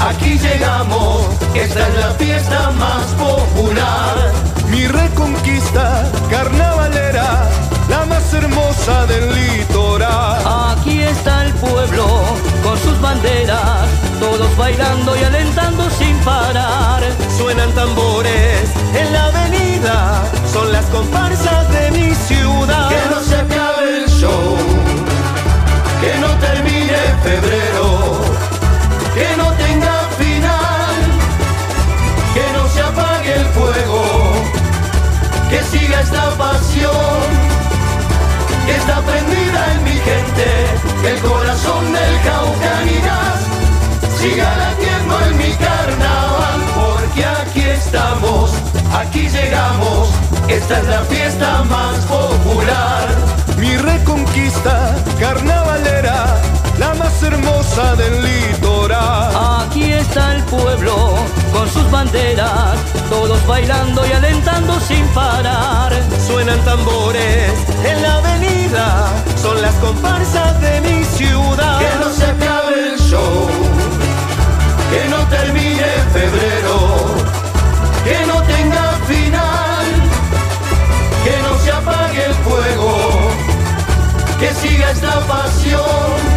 Aquí llegamos, esta es la fiesta más popular. Mi reconquista carnavalera, la más hermosa del litoral. Aquí está el pueblo con sus banderas, todos bailando y alentando sin parar. Suenan tambores en la avenida, son las comparsas de mi ciudad. Que siga esta pasión, que está prendida en mi gente, que el corazón del Caucanigas siga latiendo en mi carnaval, porque aquí estamos, aquí llegamos, esta es la fiesta más popular. Mi reconquista carnavalera, la más hermosa del litoral. Aquí está el pueblo con sus banderas, todos bailando y sin parar. Suenan tambores en la avenida, son las comparsas de mi ciudad. Que no se acabe el show, que no termine febrero, que no tenga final, que no se apague el fuego, que siga esta pasión,